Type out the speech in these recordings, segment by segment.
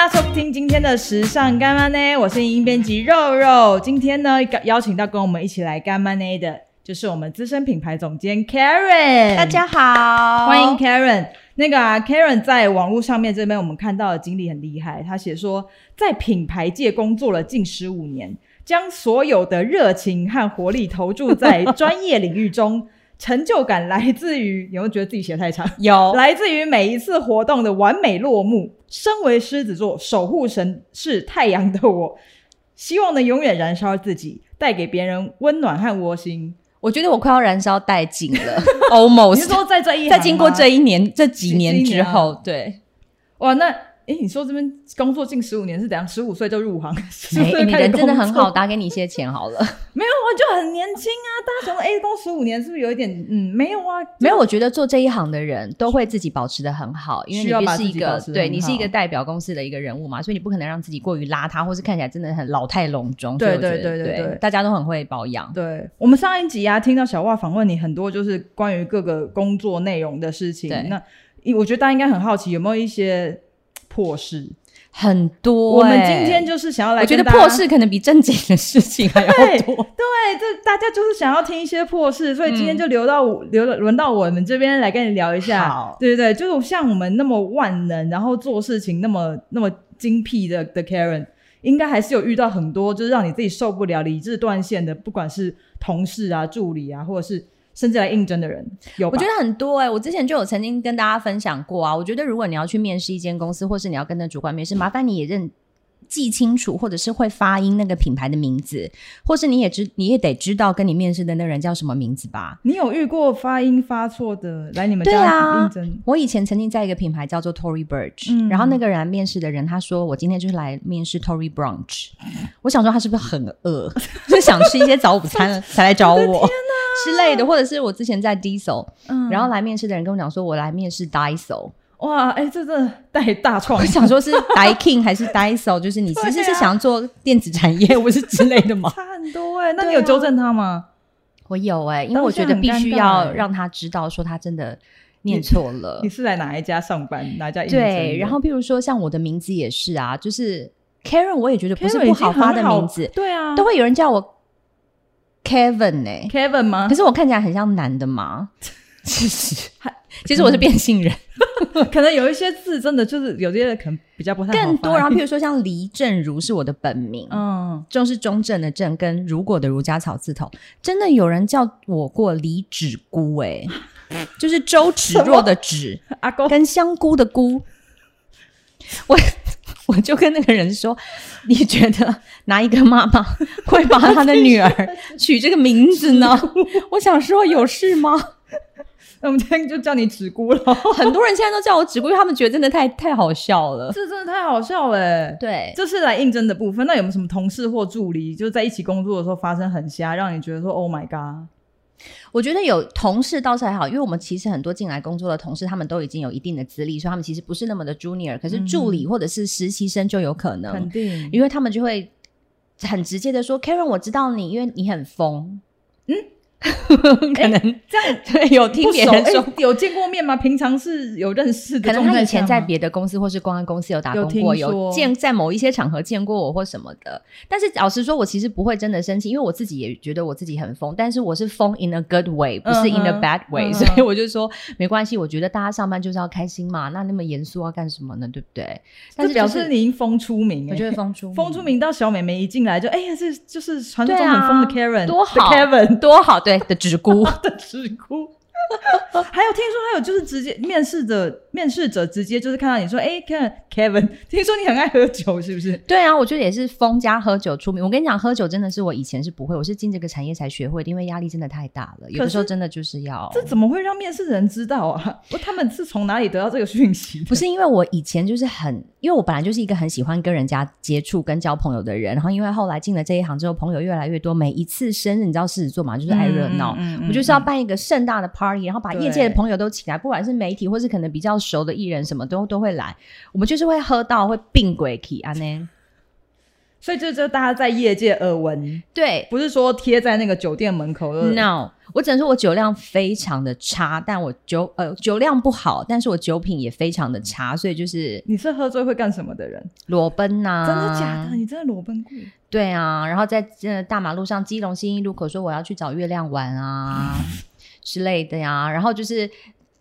大家收听今天的时尚干妈呢，我是影音编辑肉肉。今天呢，邀请到跟我们一起来干妈呢的，就是我们资深品牌总监 Karen。大家好，欢迎 Karen。那个啊，Karen 在网络上面这边我们看到的经历很厉害，他写说在品牌界工作了近十五年，将所有的热情和活力投注在专业领域中。成就感来自于，有没有觉得自己写太长？有，来自于每一次活动的完美落幕。身为狮子座守护神是太阳的我，希望能永远燃烧自己，带给别人温暖和窝心。我觉得我快要燃烧殆尽了，almost。你说在这一，在经过这一年、这几年之后，啊、对，哇，那。哎，你说这边工作近十五年是怎样？十五岁就入行？哎，你人真的很好，打给你一些钱好了。没有，啊就很年轻啊！大家想说，哎，工十五年是不是有一点？嗯，没有啊，没有。我觉得做这一行的人都会自己保持的很好，因为你不是一个对，你是一个代表公司的一个人物嘛，所以你不可能让自己过于邋遢，或是看起来真的很老态龙钟。对对对对对，大家都很会保养。对，我们上一集啊，听到小袜访问你很多，就是关于各个工作内容的事情。那我觉得大家应该很好奇，有没有一些破事？很多、欸，我们今天就是想要来，我觉得破事可能比正经的事情还要多。对，对这大家就是想要听一些破事，所以今天就留到留轮到我们这边来跟你聊一下。对对对，就是像我们那么万能，然后做事情那么那么精辟的的 Karen，应该还是有遇到很多就是让你自己受不了、理智断线的，不管是同事啊、助理啊，或者是。甚至来应征的人有，我觉得很多哎、欸。我之前就有曾经跟大家分享过啊。我觉得如果你要去面试一间公司，或是你要跟那主管面试，麻烦你也认记清楚，或者是会发音那个品牌的名字，或是你也知你也得知道跟你面试的那人叫什么名字吧？你有遇过发音发错的来你们家应征？啊，我以前曾经在一个品牌叫做 Tory Burch，、嗯、然后那个人面试的人他说我今天就是来面试 Tory Brunch，我想说他是不是很饿，就想吃一些早午餐 才来找我。之类的，或者是我之前在 Diesel，、嗯、然后来面试的人跟我讲说，我来面试 Daiso，哇，哎、欸，这这带大创，我想说是 Daikin 还是 Daiso，就是你其实是想做电子产业，或是之类的吗？差很多哎、欸，那你有纠正他吗？啊、我有哎、欸，因为我觉得必须要让他知道说他真的念错了。你，你是来哪一家上班？哪一家？对，然后譬如说像我的名字也是啊，就是 Karen，我也觉得不是不好发的名字，对啊，都会有人叫我。Kevin 呢、欸、？Kevin 吗？可是我看起来很像男的吗？其实，其实我是变性人，可能有一些字真的就是有些人可能比较不太好更多。然后，譬如说像黎正如是我的本名，嗯，就是中正的正跟如果的如加草字头，真的有人叫我过李芷姑、欸，哎，就是周芷若的芷，阿公跟香菇的菇，我。我就跟那个人说：“你觉得哪一个妈妈会把她的女儿取这个名字呢？” 我想说：“有事吗？”那 我们今天就叫你芷姑了。很多人现在都叫我芷姑，因为他们觉得真的太太好笑了。这真的太好笑了、欸。对，这是来应征的部分。那有没有什么同事或助理，就是在一起工作的时候发生很瞎，让你觉得说 “Oh my god”？我觉得有同事倒是还好，因为我们其实很多进来工作的同事，他们都已经有一定的资历，所以他们其实不是那么的 junior。可是助理或者是实习生就有可能，肯定，因为他们就会很直接的说：“Karen，我知道你，因为你很疯。”嗯。可能、欸、这样 对有听别人说、欸、有见过面吗？平常是有认识的，可能他以前在别的公司或是公安公司有打工过，有，有见在某一些场合见过我或什么的。但是老实说，我其实不会真的生气，因为我自己也觉得我自己很疯，但是我是疯 in a good way，不是 in a bad way，、uh. 所以我就说没关系。我觉得大家上班就是要开心嘛，那那么严肃要干什么呢？对不对？但是、就是、表示你已经疯出名、欸，我觉得疯出疯出名到小美眉一进来就哎呀，这就是传说中很疯的 Karen，、啊、多好，Kevin 多好，对对的直姑。的直哭，还有听说还有就是直接面试的面试者直接就是看到你说，哎、欸，看 Kevin，听说你很爱喝酒，是不是？对啊，我觉得也是疯加喝酒出名。我跟你讲，喝酒真的是我以前是不会，我是进这个产业才学会的，因为压力真的太大了。有的时候真的就是要这怎么会让面试人知道啊？不，他们是从哪里得到这个讯息？不是因为我以前就是很，因为我本来就是一个很喜欢跟人家接触跟交朋友的人，然后因为后来进了这一行之后，朋友越来越多，每一次生日，你知道狮子座嘛，就是爱热闹、嗯嗯嗯，我就是要办一个盛大的 party，然后把业界的朋友都请来，不管是媒体或是可能比较熟的艺人，什么都都会来。我们就是会喝到会病鬼气啊呢。所以这就大家在业界耳闻，对，不是说贴在那个酒店门口。No，我只能说我酒量非常的差，但我酒呃酒量不好，但是我酒品也非常的差，所以就是你是喝醉会干什么的人？裸奔呐、啊？真的假的？你真的裸奔过？对啊，然后在这大马路上，基隆新一路口说我要去找月亮玩啊之类的呀，然后就是。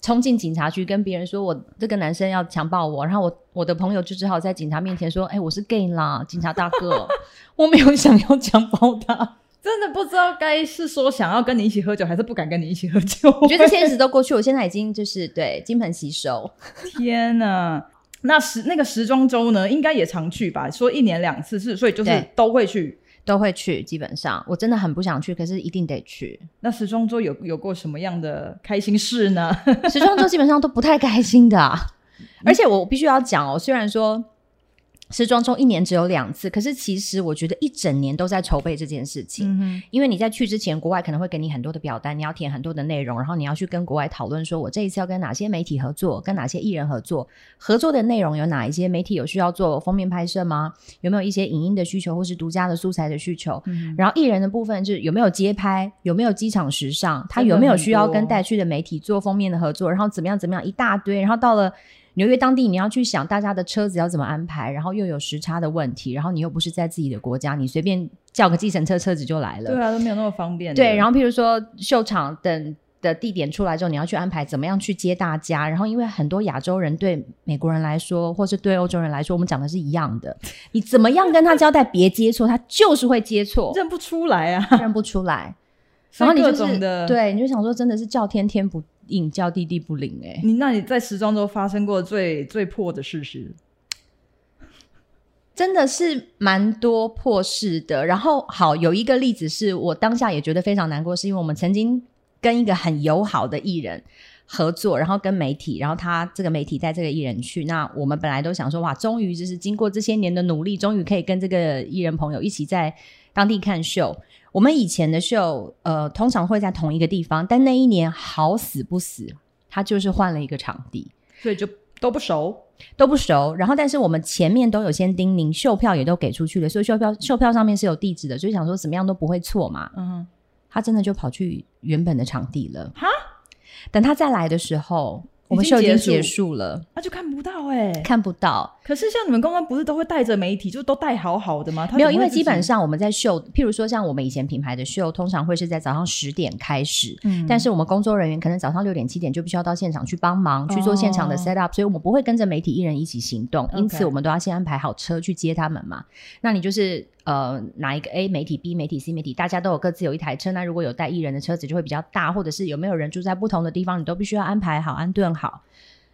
冲进警察局跟别人说，我这个男生要强暴我，然后我我的朋友就只好在警察面前说，哎、欸，我是 gay 啦，警察大哥，我没有想要强暴他，真的不知道该是说想要跟你一起喝酒，还是不敢跟你一起喝酒。我觉得现实都过去，我现在已经就是对金盆洗手。天哪，那时那个时装周呢，应该也常去吧？说一年两次是，所以就是都会去。都会去，基本上我真的很不想去，可是一定得去。那时装周有有过什么样的开心事呢？时装周基本上都不太开心的啊，而且我必须要讲哦，虽然说。时装周一年只有两次，可是其实我觉得一整年都在筹备这件事情。嗯，因为你在去之前，国外可能会给你很多的表单，你要填很多的内容，然后你要去跟国外讨论，说我这一次要跟哪些媒体合作，跟哪些艺人合作，合作的内容有哪一些？媒体有需要做封面拍摄吗？有没有一些影音的需求，或是独家的素材的需求？嗯，然后艺人的部分就是有没有街拍，有没有机场时尚，他有没有需要跟带去的媒体做封面的合作，然后怎么样怎么样一大堆，然后到了。纽约当地，你要去想大家的车子要怎么安排，然后又有时差的问题，然后你又不是在自己的国家，你随便叫个计程车，车子就来了。对啊，都没有那么方便。对，然后譬如说秀场等的地点出来之后，你要去安排怎么样去接大家，然后因为很多亚洲人对美国人来说，或是对欧洲人来说，我们讲的是一样的，你怎么样跟他交代别接错，他就是会接错，认不出来啊，认不出来。然后你就是对，你就想说，真的是叫天天不应，叫地地不灵哎、欸。你那你在时装周发生过最最破的事是？真的是蛮多破事的。然后好有一个例子是我当下也觉得非常难过，是因为我们曾经跟一个很友好的艺人合作，然后跟媒体，然后他这个媒体带这个艺人去。那我们本来都想说，哇，终于就是经过这些年的努力，终于可以跟这个艺人朋友一起在当地看秀。我们以前的秀，呃，通常会在同一个地方，但那一年好死不死，他就是换了一个场地，所以就都不熟，都不熟。然后，但是我们前面都有先叮咛，秀票也都给出去了，所以秀票秀票上面是有地址的，所以想说怎么样都不会错嘛。嗯哼，他真的就跑去原本的场地了。哈，等他再来的时候。我们秀已经结束了，那就看不到哎、欸，看不到。可是像你们公关不是都会带着媒体，就都带好好的吗？没有，因为基本上我们在秀，譬如说像我们以前品牌的秀，通常会是在早上十点开始，嗯，但是我们工作人员可能早上六点七点就必须要到现场去帮忙、哦、去做现场的 set up，所以我们不会跟着媒体艺人一起行动，因此我们都要先安排好车去接他们嘛。那你就是。呃，哪一个 A 媒体、B 媒体、C 媒体，大家都有各自有一台车。那如果有带艺人的车子，就会比较大，或者是有没有人住在不同的地方，你都必须要安排好、安顿好。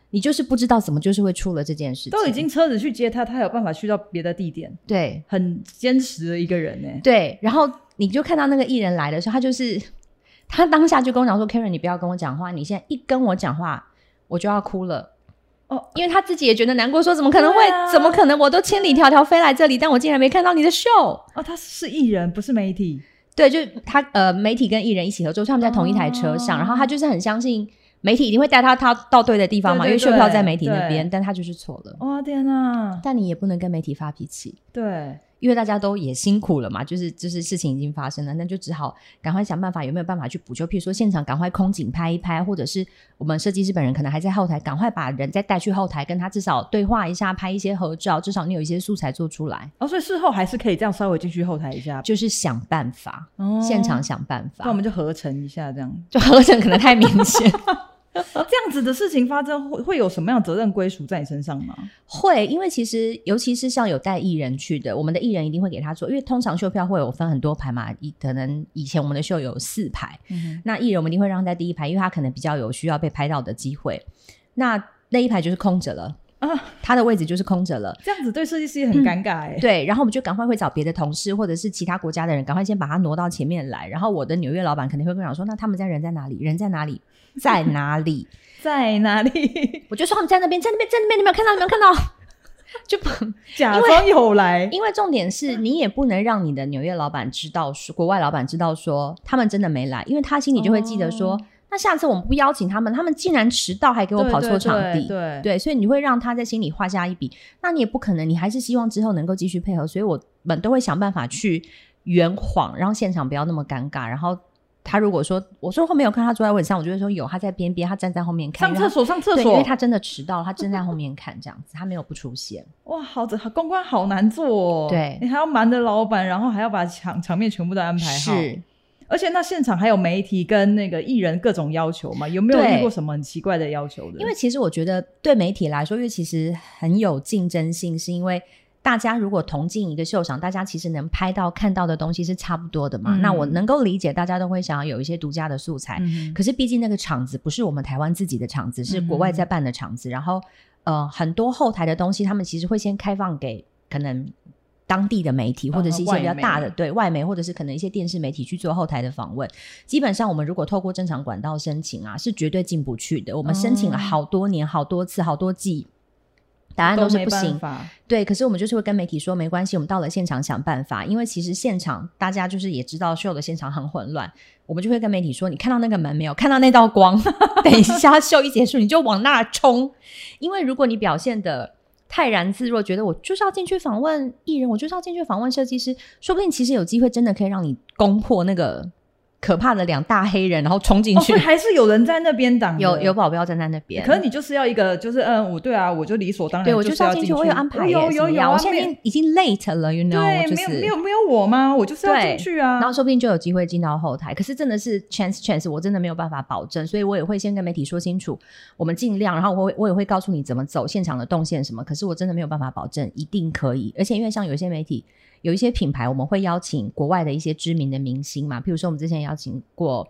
你就是不知道怎么，就是会出了这件事情。都已经车子去接他，他有办法去到别的地点。对，很坚持的一个人呢。对，然后你就看到那个艺人来的时候，他就是 他当下就跟我讲说：“Karen，你不要跟我讲话，你现在一跟我讲话，我就要哭了。”哦，因为他自己也觉得难过，说怎么可能会？啊、怎么可能？我都千里迢迢飞来这里，但我竟然没看到你的秀。哦，他是艺人，不是媒体。对，就他呃，媒体跟艺人一起合作，他们在同一台车上，哦、然后他就是很相信媒体一定会带他他到对的地方嘛，对对对，因为秀票在媒体那边，但他就是错了。哇、哦、天哪！但你也不能跟媒体发脾气。对。因为大家都也辛苦了嘛，就是就是事情已经发生了，那就只好赶快想办法，有没有办法去补救？譬如说现场赶快空景拍一拍，或者是我们设计师本人可能还在后台，赶快把人再带去后台，跟他至少对话一下，拍一些合照，至少你有一些素材做出来。哦，所以事后还是可以这样稍微进去后台一下，就是想办法，哦、现场想办法。那我们就合成一下，这样就合成可能太明显。这样子的事情发生会会有什么样的责任归属在你身上吗？会，因为其实尤其是像有带艺人去的，我们的艺人一定会给他做，因为通常秀票会有分很多排嘛，以可能以前我们的秀有四排，嗯、那艺人我们一定会让他在第一排，因为他可能比较有需要被拍到的机会，那那一排就是空着了啊，他的位置就是空着了，这样子对设计师也很尴尬哎、嗯。对，然后我们就赶快会找别的同事或者是其他国家的人，赶快先把他挪到前面来，然后我的纽约老板肯定会跟我讲说，那他们家人在哪里？人在哪里？在哪里？在哪里？我就说他们在那边，在那边，在那边，你没有看到？你没有看到？就假装有来因，因为重点是你也不能让你的纽约老板知道说，国外老板知道说他们真的没来，因为他心里就会记得说，哦、那下次我们不邀请他们，他们竟然迟到还给我跑错场地，对对，对，对，对，所以你会让他在心里画下一笔。那你也不可能，你还是希望之后能够继续配合，所以我们都会想办法去圆谎，让现场不要那么尴尬。然后他如果说我说后面有看他坐在位置上，我就会说有，他在边边，他站在后面看上厕所，上厕所，因为他真的迟到，他正在后面看这样子，他没有不出现。哇，好的，公关好难做哦。对，你还要瞒着老板，然后还要把场场面全部都安排好。是。而且那现场还有媒体跟那个艺人各种要求嘛？有没有遇过什么很奇怪的要求的？因为其实我觉得对媒体来说，因为其实很有竞争性，是因为大家如果同进一个秀场，大家其实能拍到看到的东西是差不多的嘛。嗯、那我能够理解，大家都会想要有一些独家的素材。嗯、可是毕竟那个场子不是我们台湾自己的场子，是国外在办的场子。嗯、然后呃，很多后台的东西，他们其实会先开放给可能。当地的媒体或者是一些比较大的、哦、对外媒，或者是可能一些电视媒体去做后台的访问。基本上，我们如果透过正常管道申请啊，是绝对进不去的。我们申请了好多年、好多次、好多季，答案都是不行。对，可是我们就是会跟媒体说，没关系，我们到了现场想办法。因为其实现场大家就是也知道秀的现场很混乱，我们就会跟媒体说，你看到那个门没有？看到那道光？等一下秀一结束，你就往那冲。因为如果你表现的泰然自若，觉得我就是要进去访问艺人，我就是要进去访问设计师，说不定其实有机会真的可以让你攻破那个。可怕的两大黑人，然后冲进去，哦、还是有人在那边挡，有有保镖站在那边。可是你就是要一个，就是嗯，我对啊，我就理所当然，对我就是要进去，我有安排，有有有，我现在已经已经 late 了，you know，对，没有没有没有我吗？我就是要进去啊，然后说不定就有机会进到后台。可是真的是 chance chance，我真的没有办法保证，所以我也会先跟媒体说清楚，我们尽量，然后我会我也会告诉你怎么走现场的动线什么。可是我真的没有办法保证一定可以，而且因为像有些媒体。有一些品牌，我们会邀请国外的一些知名的明星嘛，譬如说我们之前邀请过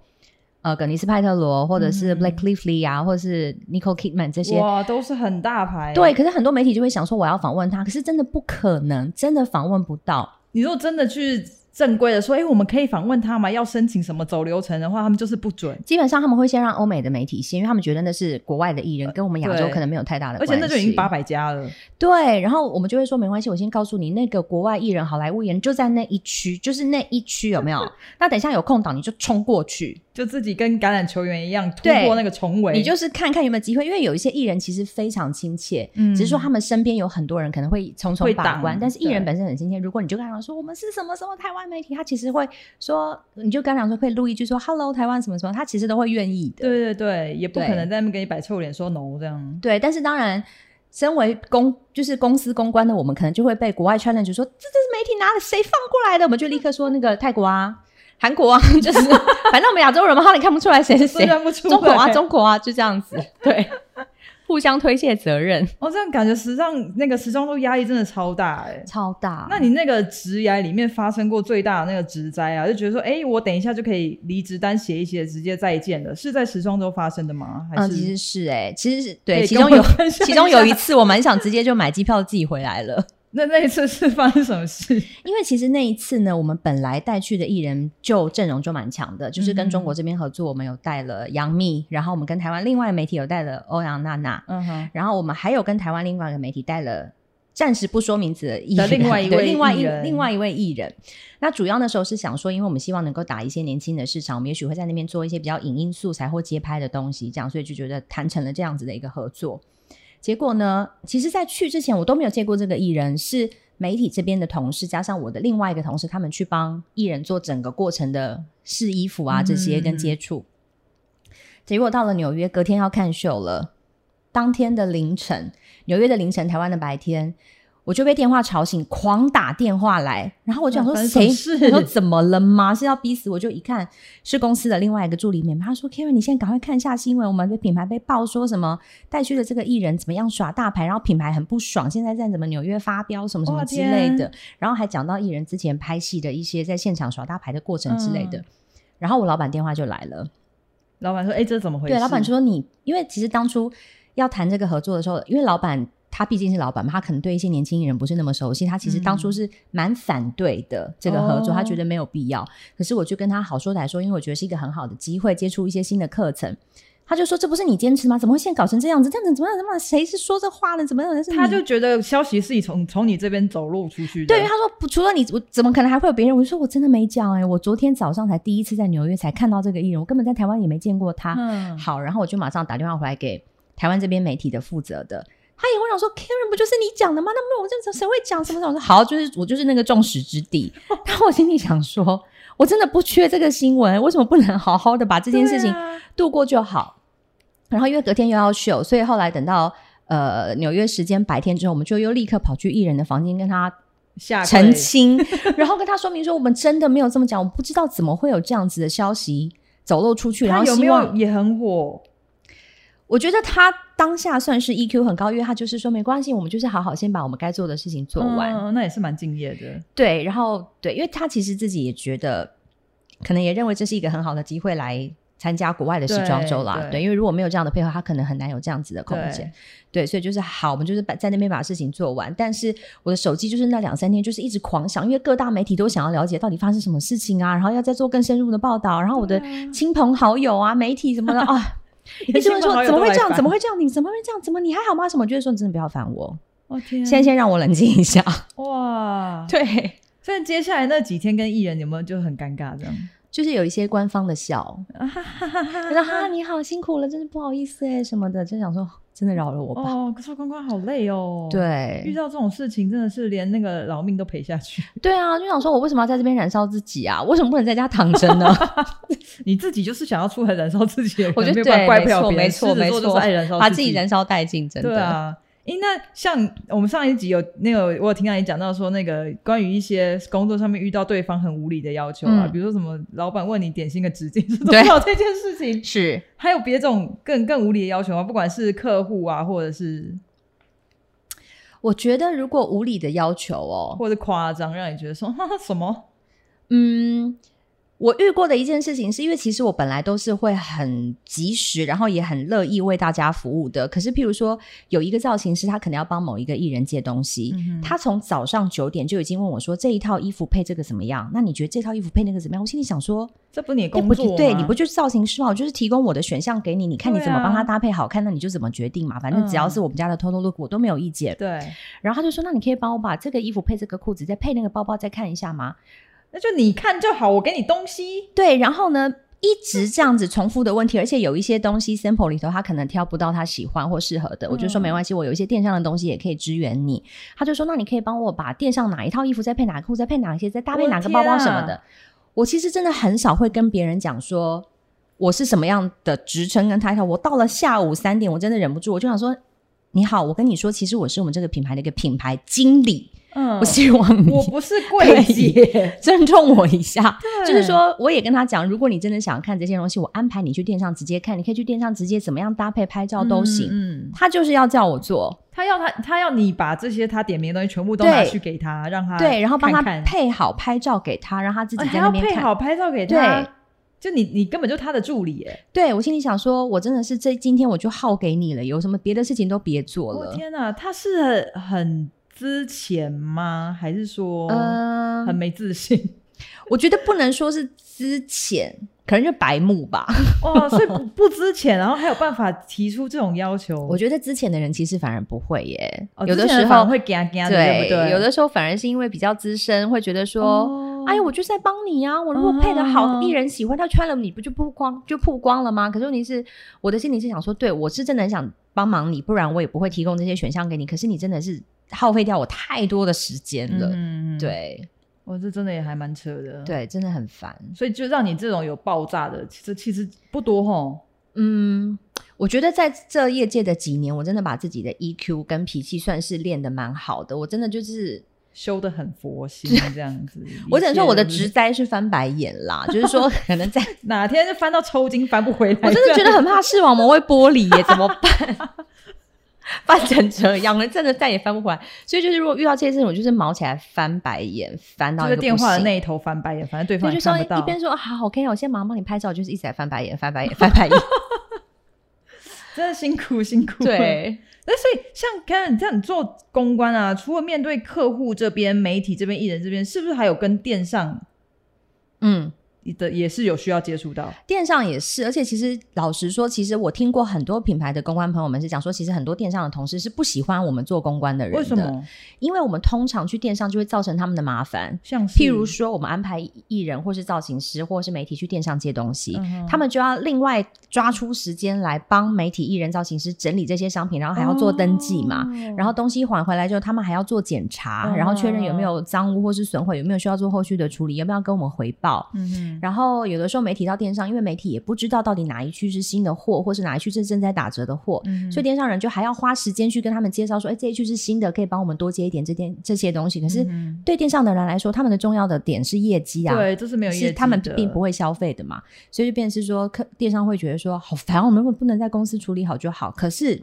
呃葛尼斯派特罗，或者是 Blake Lively 啊，或者是 Nicole Kidman 这些，哇，都是很大牌。对，可是很多媒体就会想说，我要访问他，可是真的不可能，真的访问不到。你如果真的去。正规的说，哎、欸，我们可以访问他吗？要申请什么走流程的话，他们就是不准。基本上他们会先让欧美的媒体先，因为他们觉得那是国外的艺人，跟我们亚洲可能没有太大的关系。而且那就已经八百家了。对，然后我们就会说没关系，我先告诉你，那个国外艺人、好莱坞艺人就在那一区，就是那一区有没有？那等一下有空档你就冲过去。就自己跟橄榄球员一样突破那个重围，你就是看看有没有机会，因为有一些艺人其实非常亲切，嗯，只是说他们身边有很多人可能会匆匆把关，但是艺人本身很亲切。如果你就跟他说我们是什么什么台湾媒体，他其实会说，你就跟他说可以录一句说 Hello 台湾什么什么，他其实都会愿意的。对对对，也不可能在那边给你摆臭脸说 No 这样。对，但是当然，身为公就是公司公关的我们，可能就会被国外 challenge 说这这是媒体拿的谁放过来的，我们就立刻说那个泰国啊。韩国啊，就是 反正我们亚洲人嘛，他也看不出来谁是谁，中国啊，中国啊，就这样子，对，互相推卸责任。哦，这样感觉时尚那个时装周压力真的超大哎、欸，超大。那你那个职涯里面发生过最大的那个职灾啊，就觉得说，哎、欸，我等一下就可以离职单写一写，直接再见了，是在时装周发生的吗？还是？嗯，其实是哎、欸，其实是对，其中有其中有一次，我蛮想直接就买机票自己回来了。那那一次是发生什么事？因为其实那一次呢，我们本来带去的艺人就阵容就蛮强的，就是跟中国这边合作，我们有带了杨幂，然后我们跟台湾另外媒体有带了欧阳娜娜，嗯哼，然后我们还有跟台湾另外一个媒体带了暂时不说名字的艺人，另外一 位另外一另外一位艺人。那主要那时候是想说，因为我们希望能够打一些年轻的市场，我们也许会在那边做一些比较影音素材或街拍的东西，这样，所以就觉得谈成了这样子的一个合作。结果呢，其实，在去之前我都没有见过这个艺人，是媒体这边的同事加上我的另外一个同事，他们去帮艺人做整个过程的试衣服啊这些跟接触。嗯、结果到了纽约，隔天要看秀了，当天的凌晨，纽约的凌晨，台湾的白天。我就被电话吵醒，狂打电话来，然后我就想说谁？我说怎么了吗？是要逼死我？就一看是公司的另外一个助理妹妹，他说：“Karen，你现在赶快看一下新闻，我们的品牌被爆说什么带去的这个艺人怎么样耍大牌，然后品牌很不爽，现在在怎么纽约发飙什么什么之类的，然后还讲到艺人之前拍戏的一些在现场耍大牌的过程之类的。嗯、然后我老板电话就来了，老板说：“哎，这怎么回事？”对，老板说：“你因为其实当初要谈这个合作的时候，因为老板。”他毕竟是老板嘛，他可能对一些年轻艺人不是那么熟悉。他其实当初是蛮反对的、嗯、这个合作，他觉得没有必要。可是我就跟他好说歹说，因为我觉得是一个很好的机会，接触一些新的课程。他就说：“这不是你坚持吗？怎么会现在搞成这样子？这样子怎么样？怎么样？谁是说这话呢？怎么样？”他就觉得消息是你从从你这边走漏出去的。对，他说不除了你，我怎么可能还会有别人？我就说我真的没讲哎、欸，我昨天早上才第一次在纽约才看到这个艺人，我根本在台湾也没见过他。嗯，好，然后我就马上打电话回来给台湾这边媒体的负责的。他也会想说，Karen 不就是你讲的吗？那没有我这谁会讲什么什么？我说好，就是我就是那个众矢之的。但我心里想说，我真的不缺这个新闻，为什么不能好好的把这件事情度过就好？啊、然后因为隔天又要秀，所以后来等到呃纽约时间白天之后，我们就又立刻跑去艺人的房间跟他澄清，然后跟他说明说，我们真的没有这么讲，我不知道怎么会有这样子的消息走漏出去。然后有没有也很火？我觉得他当下算是 EQ 很高，因为他就是说没关系，我们就是好好先把我们该做的事情做完。嗯，那也是蛮敬业的。对，然后对，因为他其实自己也觉得，可能也认为这是一个很好的机会来参加国外的时装周啦。对，对，因为如果没有这样的配合，他可能很难有这样子的空间。对，对，所以就是好，我们就是把在那边把事情做完。但是我的手机就是那两三天就是一直狂响，因为各大媒体都想要了解到底发生什么事情啊，然后要再做更深入的报道，然后我的亲朋好友啊、媒体什么的啊。你就会说怎么会这样？怎么会这样？你怎么会这样？怎么你还好吗？什么？就是说你真的不要烦我。哦天、啊！现在先让我冷静一下。哇，对。所以接下来那几天跟艺人有没有就很尴尬这样？就是有一些官方的笑，哈哈哈你好辛苦了，真是不好意思哎什么的，就想说。真的饶了我吧！哦，可是关关好累哦。对，遇到这种事情真的是连那个老命都赔下去。对啊，就想说我为什么要在这边燃烧自己啊？为什么不能在家躺着呢？你自己就是想要出来燃烧自己，我觉得对，怪不了别人。没错，没错，就是爱燃烧，把自己燃烧殆尽，真的。对啊。诶，那像我们上一集有那个，我有听到你讲到说，那个关于一些工作上面遇到对方很无理的要求啊，嗯、比如说什么老板问你点心的直径是多少这件事情，是还有别这种更更无理的要求吗？不管是客户啊，或者是，我觉得如果无理的要求哦，或者夸张，让你觉得说什么，嗯。我遇过的一件事情，是因为其实我本来都是会很及时，然后也很乐意为大家服务的。可是，譬如说有一个造型师，他可能要帮某一个艺人借东西，嗯、他从早上九点就已经问我说：“这一套衣服配这个怎么样？那你觉得这套衣服配那个怎么样？”我心里想说：“这不是你工作吗？对，你不就是造型师吗？我就是提供我的选项给你，你看你怎么帮他搭配好看，啊、那你就怎么决定嘛。反正只要是我们家的 total look，我都没有意见。”对。然后他就说：“那你可以帮我把这个衣服配这个裤子，再配那个包包，再看一下吗？”那就你看就好，我给你东西。对，然后呢，一直这样子重复的问题，而且有一些东西 sample 里头，他可能挑不到他喜欢或适合的，嗯、我就说没关系，我有一些电商的东西也可以支援你。他就说，那你可以帮我把电商哪一套衣服再配哪个裤，再配哪些，再搭配哪个包包什么的。我，啊、我其实真的很少会跟别人讲说我是什么样的职称跟 title。我到了下午三点，我真的忍不住，我就想说，你好，我跟你说，其实我是我们这个品牌的一个品牌经理。嗯，我希望你我不是柜姐，尊重我一下。就是说，我也跟他讲，如果你真的想看这些东西，我安排你去店上直接看，你可以去店上直接怎么样搭配拍照都行。嗯，他就是要叫我做，他要他他要你把这些他点名的东西全部都拿去给他，让他对，然后帮他配好拍照给他，让他自己在那边看。配好拍照给他，对，就你你根本就他的助理哎。对，我心里想说，我真的是这今天我就耗给你了，有什么别的事情都别做了。天哪，他是很。资浅吗？还是说很没自信？嗯、我觉得不能说是资浅，可能就白目吧。哦，所以不不资浅，然后还有办法提出这种要求？我觉得资浅的人其实反而不会耶。哦、有的时候会惊惊的，对不对？有的时候反而是因为比较资深，会觉得说：“哦、哎呀，我就是在帮你啊！我如果配的好，艺、哦、人喜欢，他穿了你不就曝光就曝光了吗？”可是问题是，我的心里是想说：“对我是真的很想帮忙你，不然我也不会提供这些选项给你。可是你真的是。”耗费掉我太多的时间了，嗯、对，我这真的也还蛮扯的，对，真的很烦，所以就让你这种有爆炸的，其实其实不多齁。嗯，我觉得在这业界的几年，我真的把自己的 EQ 跟脾气算是练得蛮好的，我真的就是修的很佛心这样子。我只能说我的职灾是翻白眼啦，就是说可能在 哪天就翻到抽筋翻不回来，我真的觉得很怕视网膜会剥离耶，怎么办？翻成这样了，真的再也翻不回来。所以就是，如果遇到这些事情，我就是毛起来翻白眼，翻到一个电话的那一头翻白眼，反正对方就看不到。一边说好，OK，我先马上帮你拍照，就是一直在翻白眼，翻白眼，翻白眼，真的辛苦辛苦。对，那所以像看你这样，你做公关啊，除了面对客户这边、媒体这边、艺人这边，是不是还有跟电商，嗯，的也是有需要接触到，电商也是，而且其实老实说，其实我听过很多品牌的公关朋友们是讲说，其实很多电商的同事是不喜欢我们做公关的人的。为什么？因为我们通常去电商就会造成他们的麻烦，像譬如说我们安排艺人或是造型师或是媒体去电商接东西，嗯、他们就要另外抓出时间来帮媒体、艺人、造型师整理这些商品，然后还要做登记嘛，哦、然后东西还回来之后，他们还要做检查，嗯、然后确认有没有脏污或是损毁，有没有需要做后续的处理，要不要跟我们回报？嗯哼，然后有的时候媒体到电商，因为媒体也不知道到底哪一区是新的货，或是哪一区是正在打折的货，嗯、所以电商人就还要花时间去跟他们介绍说，哎，这一区是新的，可以帮我们多接一点这件这些东西。可是对电商的人来说，他们的重要的点是业绩啊，对，这是没有业绩的，他们并不会消费的嘛，所以就变成是说，客电商会觉得说好烦，我们不能在公司处理好就好。可是。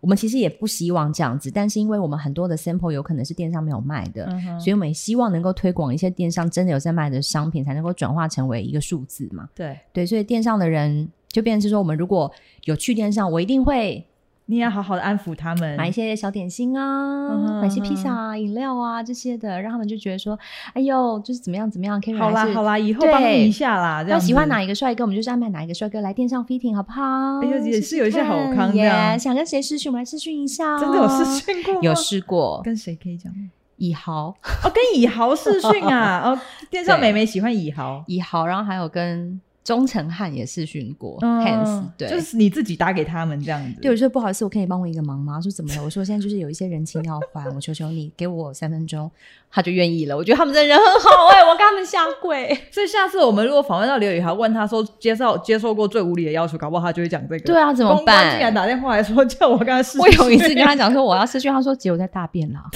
我们其实也不希望这样子，但是因为我们很多的 sample 有可能是电商没有卖的，嗯、所以我们也希望能够推广一些电商真的有在卖的商品，才能够转化成为一个数字嘛。对对，所以电商的人就变成是说，我们如果有去电商，我一定会。你要好好的安抚他们，买一些小点心啊，嗯、买一些披萨啊、饮料啊这些的，让他们就觉得说，哎呦，就是怎么样怎么样，可以好啦好啦，以后帮你一下啦。要喜欢哪一个帅哥，我们就是安排哪一个帅哥来电上 fitting，好不好？哎呦，也是有一些好康的。Yeah, 想跟谁试训，我们来试训一下。真的有试训过？有试过。跟谁可以讲？以豪 哦，跟以豪试训啊。哦，电商美眉喜欢以豪，以豪，然后还有跟。钟成汉也试训过，Hans 对，就是你自己打给他们这样子。对，我说不好意思，我可以帮我一个忙吗？说怎么了？我说现在就是有一些人情要还，我求求你给我三分钟，他就愿意了。我觉得他们真的人很好哎、欸，我跟他们下跪。所以下次我们如果访问到刘宇豪，问他说接受接受过最无理的要求，搞不好他就会讲这个。对啊，怎么办？竟然打电话来说叫我跟他视讯。我有一次跟他讲说我要试训，他说姐我在大便了。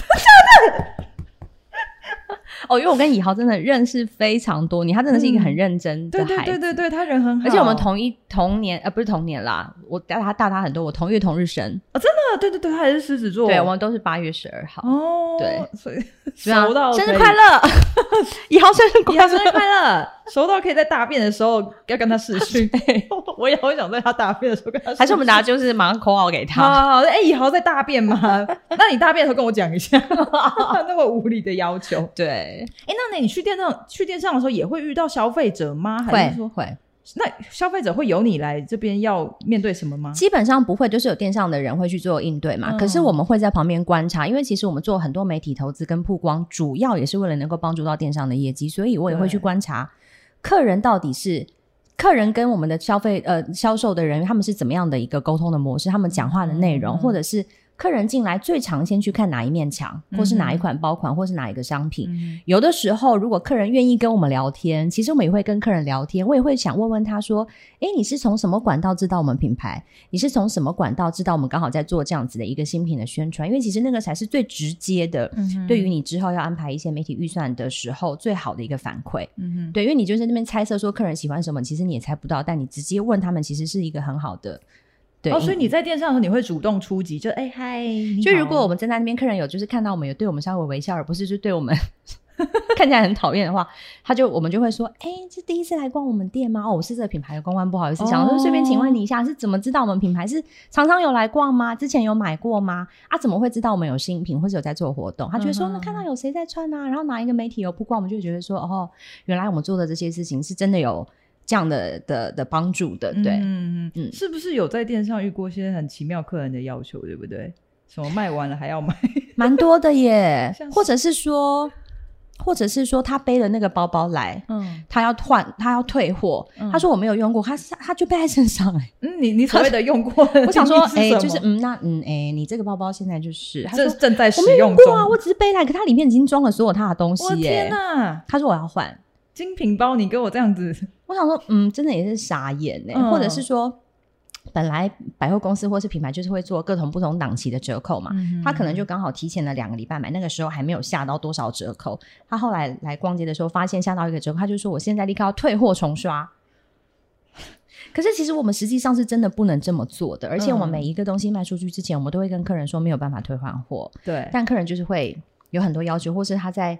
哦，因为我跟以豪真的认识非常多年，他真的是一个很认真的孩子。对对对对对，他人很好。而且我们同一同年，呃，不是同年啦，我大他大他很多，我同月同日生。哦，真的？对对对，他也是狮子座。对，我们都是八月十二号。哦，对，所以熟到 生日快乐，以豪生日快乐，生日快乐，熟到可以在大便的时候要跟他视讯。我也好想在他大便的时候跟他。还是我们大家就是马上 call out 给他。好好，哎，以豪在大便吗？那你大便的时候跟我讲一下，那么无理的要求。对。哎，那那你去电商去电商的时候也会遇到消费者吗？还是说会？那消费者会由你来这边要面对什么吗？基本上不会，就是有电商的人会去做应对嘛。嗯、可是我们会在旁边观察，因为其实我们做很多媒体投资跟曝光，主要也是为了能够帮助到电商的业绩，所以我也会去观察客人到底是客人跟我们的消费呃销售的人他们是怎么样的一个沟通的模式，他们讲话的内容，嗯、或者是。客人进来最常先去看哪一面墙，或是哪一款包款，或是哪一个商品。嗯、有的时候，如果客人愿意跟我们聊天，其实我们也会跟客人聊天。我也会想问问他说：“诶，你是从什么管道知道我们品牌？你是从什么管道知道我们刚好在做这样子的一个新品的宣传？因为其实那个才是最直接的，嗯、对于你之后要安排一些媒体预算的时候最好的一个反馈。嗯哼，对，因为你就在那边猜测说客人喜欢什么，其实你也猜不到，但你直接问他们，其实是一个很好的。”对，哦，所以你在电商的时候，你会主动出击，就哎嗨，就如果我们站在那边，客人有就是看到我们有对我们稍微微笑，而不是就对我们 看起来很讨厌的话，他就我们就会说，哎，这第一次来逛我们店吗？哦，我是这个品牌的公关，不好意思，想说顺便请问你一下，是怎么知道我们品牌？是常常有来逛吗？之前有买过吗？啊，怎么会知道我们有新品或者有在做活动？他觉得说，那看到有谁在穿啊，然后哪一个媒体有曝光，我们就觉得说，哦，原来我们做的这些事情是真的有。这样的的的帮助的，对，嗯嗯嗯，是不是有在电商遇过一些很奇妙客人的要求，对不对？什么卖完了还要买，蛮多的耶，或者是说，或者是说他背了那个包包来，嗯，他要换，他要退货，嗯、他说我没有用过，他他就背在身上，哎，嗯，你你所谓的用过，我想说，哎，就是嗯，那嗯，哎，你这个包包现在就是，正正在使用中。啊，我只是背来，可它里面已经装了所有他的东西，耶。天哪，他说我要换。精品包，你跟我这样子，我想说，嗯，真的也是傻眼呢。嗯、或者是说，本来百货公司或是品牌就是会做各种不同档期的折扣嘛，嗯、他可能就刚好提前了两个礼拜买，那个时候还没有下到多少折扣。他后来来逛街的时候，发现下到一个折扣，他就说：“我现在立刻要退货重刷。”可是其实我们实际上是真的不能这么做的，而且我们每一个东西卖出去之前，我们都会跟客人说没有办法退换货。对，但客人就是会有很多要求，或是他在。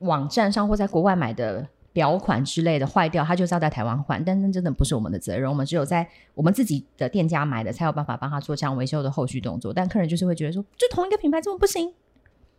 网站上或在国外买的表款之类的坏掉，他就是要在台湾换，但那真的不是我们的责任，我们只有在我们自己的店家买的才有办法帮他做这样维修的后续动作。但客人就是会觉得说，就同一个品牌怎么不行？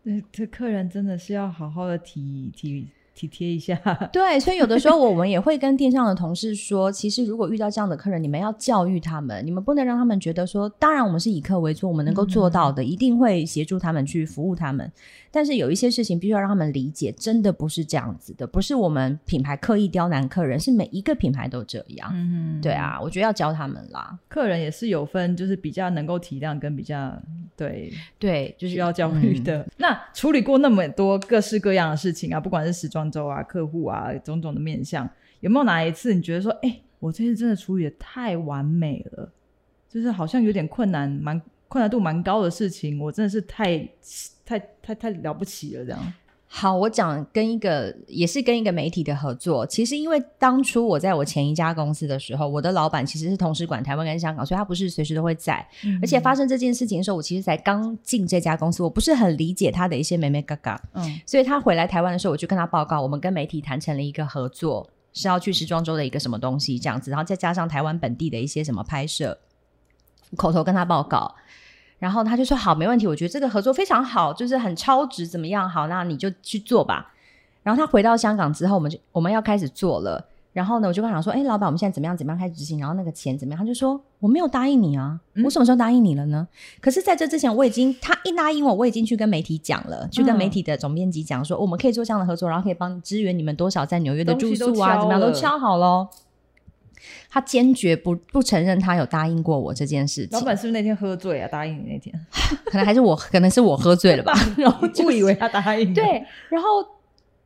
那这客人真的是要好好的提提体贴一下。对，所以有的时候我们也会跟店上的同事说，其实如果遇到这样的客人，你们要教育他们，你们不能让他们觉得说，当然我们是以客为主，我们能够做到的，嗯、一定会协助他们去服务他们。但是有一些事情必须要让他们理解，真的不是这样子的，不是我们品牌刻意刁难客人，是每一个品牌都这样。嗯，对啊，我觉得要教他们啦。客人也是有分，就是比较能够体谅，跟比较对对，就是需要教育的。嗯、那处理过那么多各式各样的事情啊，不管是时装周啊、客户啊，种种的面向，有没有哪一次你觉得说，哎、欸，我这次真的处理的太完美了，就是好像有点困难，蛮困难度蛮高的事情，我真的是太。太太太了不起了，这样。好，我讲跟一个也是跟一个媒体的合作。其实因为当初我在我前一家公司的时候，我的老板其实是同时管台湾跟香港，所以他不是随时都会在。嗯、而且发生这件事情的时候，我其实才刚进这家公司，我不是很理解他的一些美眉嘎嘎。嗯，所以他回来台湾的时候，我就跟他报告，我们跟媒体谈成了一个合作，是要去时装周的一个什么东西这样子，然后再加上台湾本地的一些什么拍摄，口头跟他报告。然后他就说好，没问题，我觉得这个合作非常好，就是很超值，怎么样？好，那你就去做吧。然后他回到香港之后，我们就我们要开始做了。然后呢，我就跟他说，哎，老板，我们现在怎么样？怎么样开始执行？然后那个钱怎么样？他就说我没有答应你啊，我什么时候答应你了呢？嗯、可是在这之前，我已经他一答应我，我已经去跟媒体讲了，去跟媒体的总编辑讲说，嗯、我们可以做这样的合作，然后可以帮支援你们多少在纽约的住宿啊，怎么样都敲好喽。他坚决不不承认他有答应过我这件事情。老板是不是那天喝醉啊？答应你那天，可能还是我，可能是我喝醉了吧。然后误以为他答应。对，然后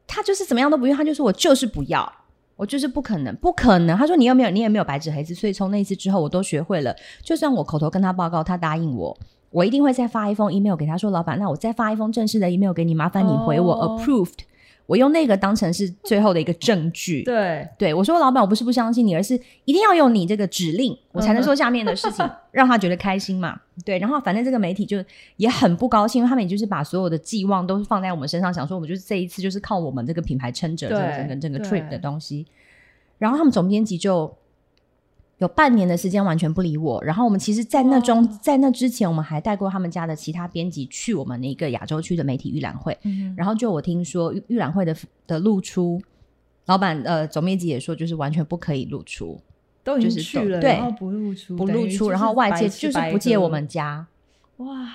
他就是怎么样都不愿，他就说我就是不要，我就是不可能，不可能。他说你又没有，你也没有白纸黑字，所以从那一次之后，我都学会了。就算我口头跟他报告，他答应我，我一定会再发一封 email 给他说，老板，那我再发一封正式的 email 给你，麻烦你回我、oh. approved。我用那个当成是最后的一个证据。对，对我说，老板，我不是不相信你，而是一定要用你这个指令，我才能说下面的事情，让他觉得开心嘛。对，然后反正这个媒体就也很不高兴，因为他们也就是把所有的寄望都是放在我们身上，想说我们就是这一次就是靠我们这个品牌撑着这个整个整个 trip 的东西。然后他们总编辑就。有半年的时间完全不理我，然后我们其实，在那中，在那之前，我们还带过他们家的其他编辑去我们的一个亚洲区的媒体预览会，嗯、然后就我听说预览会的的露出，老板呃总编辑也说就是完全不可以露出，都已经去了，对，然后不露出，不露出，然后外界就是不借我们家，哇，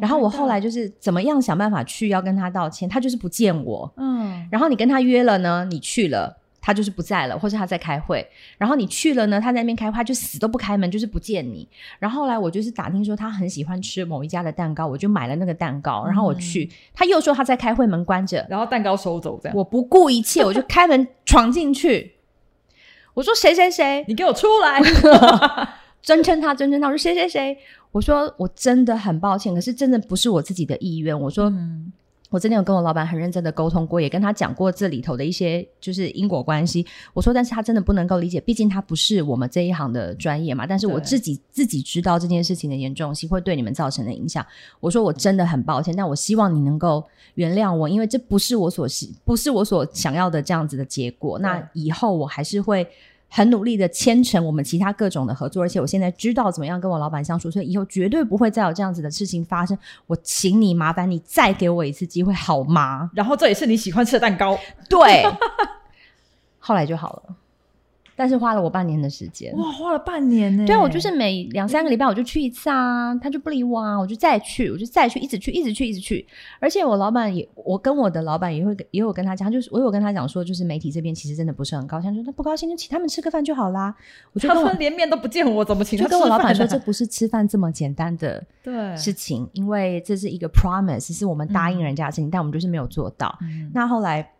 然后我后来就是怎么样想办法去要跟他道歉，他就是不见我，嗯，然后你跟他约了呢，你去了。他就是不在了，或是他在开会。然后你去了呢，他在那边开会，他就死都不开门，就是不见你。然后后来我就是打听说他很喜欢吃某一家的蛋糕，我就买了那个蛋糕。然后我去，嗯、他又说他在开会，门关着，然后蛋糕收走这样。我不顾一切，我就开门闯进去。我说谁谁谁，你给我出来！尊称他，尊称他。我说谁谁谁，我说我真的很抱歉，可是真的不是我自己的意愿。我说。嗯我真的有跟我老板很认真的沟通过，也跟他讲过这里头的一些就是因果关系。我说，但是他真的不能够理解，毕竟他不是我们这一行的专业嘛。但是我自己自己知道这件事情的严重性会对你们造成的影响。我说我真的很抱歉，但我希望你能够原谅我，因为这不是我所希，不是我所想要的这样子的结果。那以后我还是会。很努力的牵成我们其他各种的合作，而且我现在知道怎么样跟我老板相处，所以以后绝对不会再有这样子的事情发生。我请你麻烦你再给我一次机会好吗？然后这也是你喜欢吃的蛋糕，对，后来就好了。但是花了我半年的时间，哇，花了半年呢。对啊，我就是每两三个礼拜我就去一次啊，他就不理我啊，我就再去，我就再去，一直去，一直去，一直去。而且我老板也，我跟我的老板也会也有跟他讲，就是我有跟他讲说，就是媒体这边其实真的不是很高兴，说他不高兴就请他们吃个饭就好啦。我就跟我他们连面都不见我，怎么请他吃饭？就跟我老板说，这不是吃饭这么简单的 对事情，因为这是一个 promise，是我们答应人家的事情，嗯、但我们就是没有做到。嗯、那后来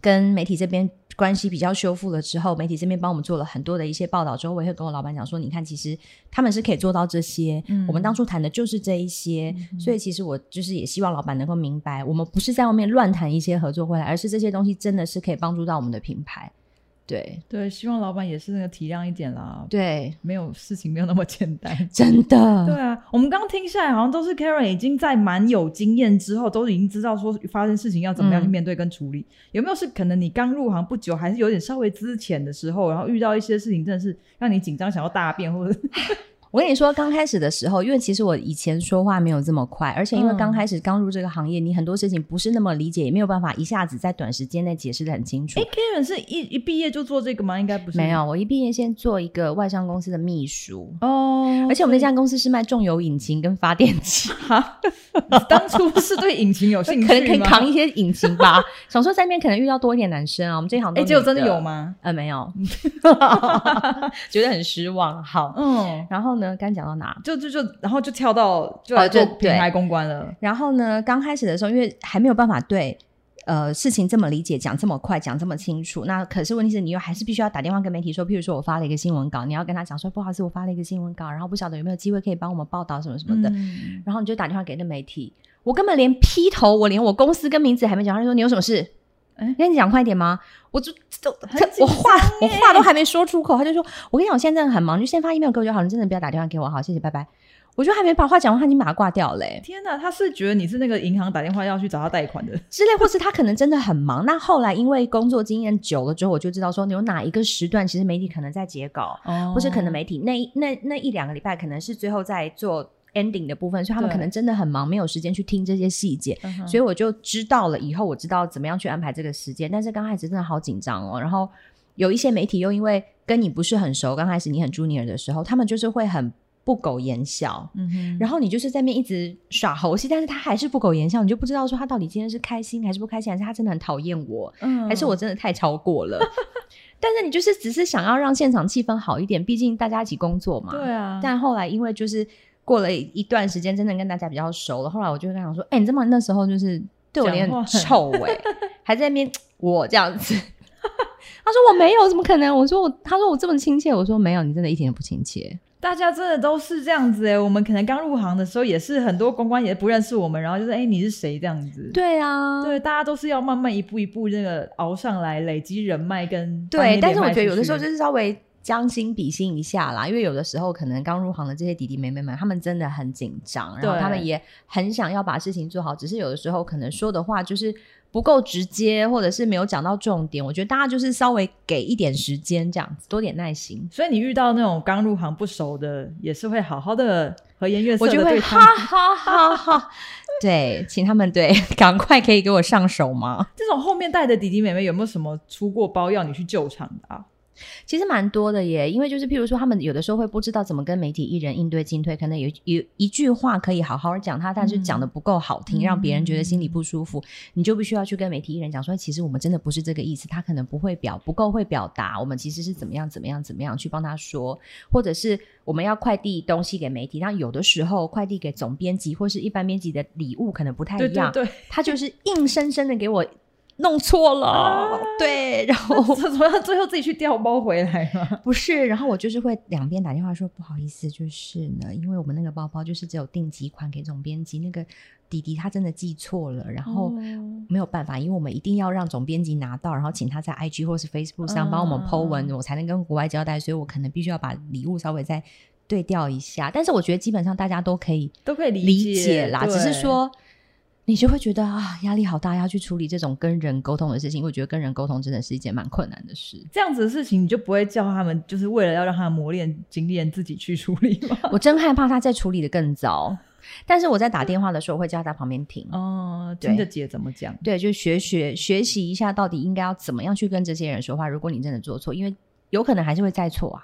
跟媒体这边。关系比较修复了之后，媒体这边帮我们做了很多的一些报道之后，我也会跟我老板讲说：“你看，其实他们是可以做到这些，嗯、我们当初谈的就是这一些，嗯、所以其实我就是也希望老板能够明白，我们不是在外面乱谈一些合作回来，而是这些东西真的是可以帮助到我们的品牌。”对对，希望老板也是那个体谅一点啦。对，没有事情没有那么简单，真的。对啊，我们刚刚听下来，好像都是 Karen 已经在蛮有经验之后，都已经知道说发生事情要怎么样去面对跟处理。嗯、有没有是可能你刚入行不久，还是有点稍微资浅的时候，然后遇到一些事情，真的是让你紧张，想要大便，或者？我跟你说，刚开始的时候，因为其实我以前说话没有这么快，而且因为刚开始刚入这个行业，嗯、你很多事情不是那么理解，也没有办法一下子在短时间内解释的很清楚。哎，Karen 是一一毕业就做这个吗？应该不是。没有，我一毕业先做一个外商公司的秘书哦，而且我们那家公司是卖重油引擎跟发电机。哈，当初是对引擎有兴趣，可能可以扛一些引擎吧。想说在那边可能遇到多一点男生啊，我们这一行哎，结果真的有吗？呃，没有 觉得很失望。好，嗯，然后呢，刚讲到哪？就就就，然后就跳到就来做品牌公关了。哦、然后呢，刚开始的时候，因为还没有办法对呃事情这么理解，讲这么快，讲这么清楚。那可是问题是，你又还是必须要打电话跟媒体说，譬如说我发了一个新闻稿，你要跟他讲说，不好意思，我发了一个新闻稿，然后不晓得有没有机会可以帮我们报道什么什么的。嗯、然后你就打电话给那媒体，我根本连劈头，我连我公司跟名字还没讲，他就说你有什么事？哎，跟你讲快一点吗？我就都我话我话都还没说出口，他就说：“我跟你讲，我现在真的很忙，你就先发 email 给我就好，你真的不要打电话给我，好，谢谢，拜拜。”我就还没把话讲完，他已经把它挂掉了。天哪，他是觉得你是那个银行打电话要去找他贷款的之类，或是他可能真的很忙。那后来因为工作经验久了之后，我就知道说，你有哪一个时段，其实媒体可能在截稿，哦、或是可能媒体那那那一两个礼拜，可能是最后在做。Ending 的部分，所以他们可能真的很忙，没有时间去听这些细节，对所以我就知道了。以后我知道怎么样去安排这个时间，但是刚开始真的好紧张哦。然后有一些媒体又因为跟你不是很熟，刚开始你很 junior 的时候，他们就是会很不苟言笑，嗯哼，然后你就是在那边一直耍猴戏，但是他还是不苟言笑，你就不知道说他到底今天是开心还是不开心，还是他真的很讨厌我，嗯，还是我真的太超过了。但是你就是只是想要让现场气氛好一点，毕竟大家一起工作嘛，对啊。但后来因为就是。过了一段时间，真的跟大家比较熟了。后来我就跟他讲说：“哎、欸，你这么那时候就是对我脸很臭哎、欸，还在那边我这样子。”他说：“我没有，怎么可能？”我说：“我。”他说：“我这么亲切。”我说：“没有，你真的一点都不亲切。”大家真的都是这样子哎、欸。我们可能刚入行的时候也是很多公关也不认识我们，然后就是哎、欸，你是谁这样子？对啊，对，大家都是要慢慢一步一步那个熬上来，累积人脉跟对。但是我觉得有的时候就是稍微。将心比心一下啦，因为有的时候可能刚入行的这些弟弟妹妹们，他们真的很紧张，然后他们也很想要把事情做好，只是有的时候可能说的话就是不够直接，或者是没有讲到重点。我觉得大家就是稍微给一点时间，这样子多点耐心。所以你遇到那种刚入行不熟的，也是会好好的和颜悦色的对，我就会哈哈哈哈。对，请他们对 赶快可以给我上手吗？这种后面带的弟弟妹妹有没有什么出过包要你去救场的啊？其实蛮多的耶，因为就是譬如说，他们有的时候会不知道怎么跟媒体艺人应对进退，可能有有一句话可以好好讲他，但是讲的不够好听，嗯、让别人觉得心里不舒服，嗯、你就必须要去跟媒体艺人讲说，其实我们真的不是这个意思，他可能不会表不够会表达，我们其实是怎么样怎么样怎么样去帮他说，或者是我们要快递东西给媒体，那有的时候快递给总编辑或是一般编辑的礼物可能不太一样，对对。对，他就是硬生生的给我。弄错了，啊、对，然后怎么最后自己去调包回来吗？不是，然后我就是会两边打电话说不好意思，就是呢，因为我们那个包包就是只有定几款给总编辑，那个弟弟他真的记错了，然后没有办法，因为我们一定要让总编辑拿到，然后请他在 IG 或是 Facebook 上帮我们 po 文，啊、我才能跟国外交代，所以我可能必须要把礼物稍微再对调一下。但是我觉得基本上大家都可以都可以理解啦，只是说。你就会觉得啊，压力好大，要去处理这种跟人沟通的事情。因为我觉得跟人沟通真的是一件蛮困难的事。这样子的事情，你就不会叫他们，就是为了要让他磨练经验，自己去处理吗？我真害怕他再处理的更糟。但是我在打电话的时候，会叫他在旁边听哦，听着姐怎么讲？对，就学学学习一下，到底应该要怎么样去跟这些人说话。如果你真的做错，因为有可能还是会再错啊。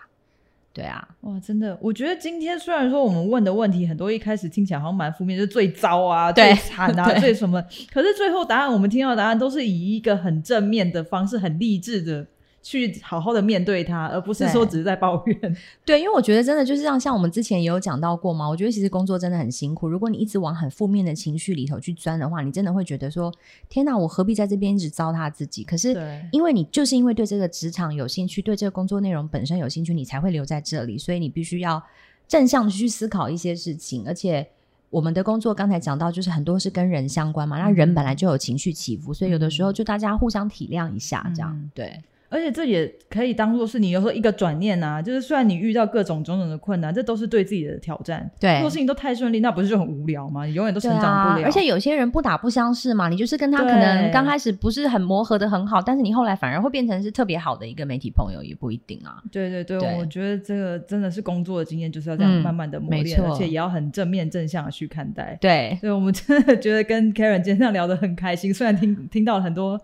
对啊，哇，真的，我觉得今天虽然说我们问的问题很多，一开始听起来好像蛮负面，就是最糟啊、最惨啊、最什么，可是最后答案我们听到的答案都是以一个很正面的方式，很励志的。去好好的面对它，而不是说只是在抱怨。对，对，因为我觉得真的就是像像我们之前也有讲到过嘛，我觉得其实工作真的很辛苦。如果你一直往很负面的情绪里头去钻的话，你真的会觉得说：天哪，我何必在这边一直糟蹋自己？可是，因为你就是因为对这个职场有兴趣，对这个工作内容本身有兴趣，你才会留在这里。所以你必须要正向的去思考一些事情。而且我们的工作刚才讲到，就是很多是跟人相关嘛，那人本来就有情绪起伏，所以有的时候就大家互相体谅一下，这样、嗯、对。而且这也可以当做是你有时候一个转念啊，就是虽然你遇到各种种种的困难，这都是对自己的挑战。对，做事情都太顺利，那不是就很无聊吗？你永远都成长不了。啊、而且有些人不打不相识嘛，你就是跟他可能刚开始不是很磨合的很好，但是你后来反而会变成是特别好的一个媒体朋友，也不一定啊。对对对，对我觉得这个真的是工作的经验，就是要这样慢慢的磨练，嗯、而且也要很正面正向的去看待。对，所以我们真的觉得跟 Karen 今天这样聊得很开心，虽然听听到了很多。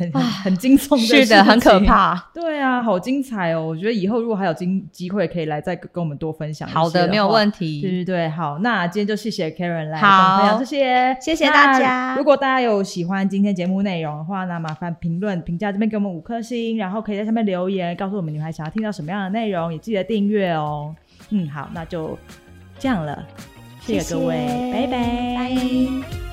很很很惊悚的，是的，很可怕。对啊，好精彩哦！我觉得以后如果还有机机会，可以来再跟我们多分享。好的，没有问题。对对对，好，那今天就谢谢 Karen 来跟我们分享这些，谢谢大家。如果大家有喜欢今天节目内容的话，那麻烦评论评价这边给我们五颗星，然后可以在下面留言告诉我们你们还想要听到什么样的内容，也记得订阅哦。嗯，好，那就这样了，谢谢各位，拜。拜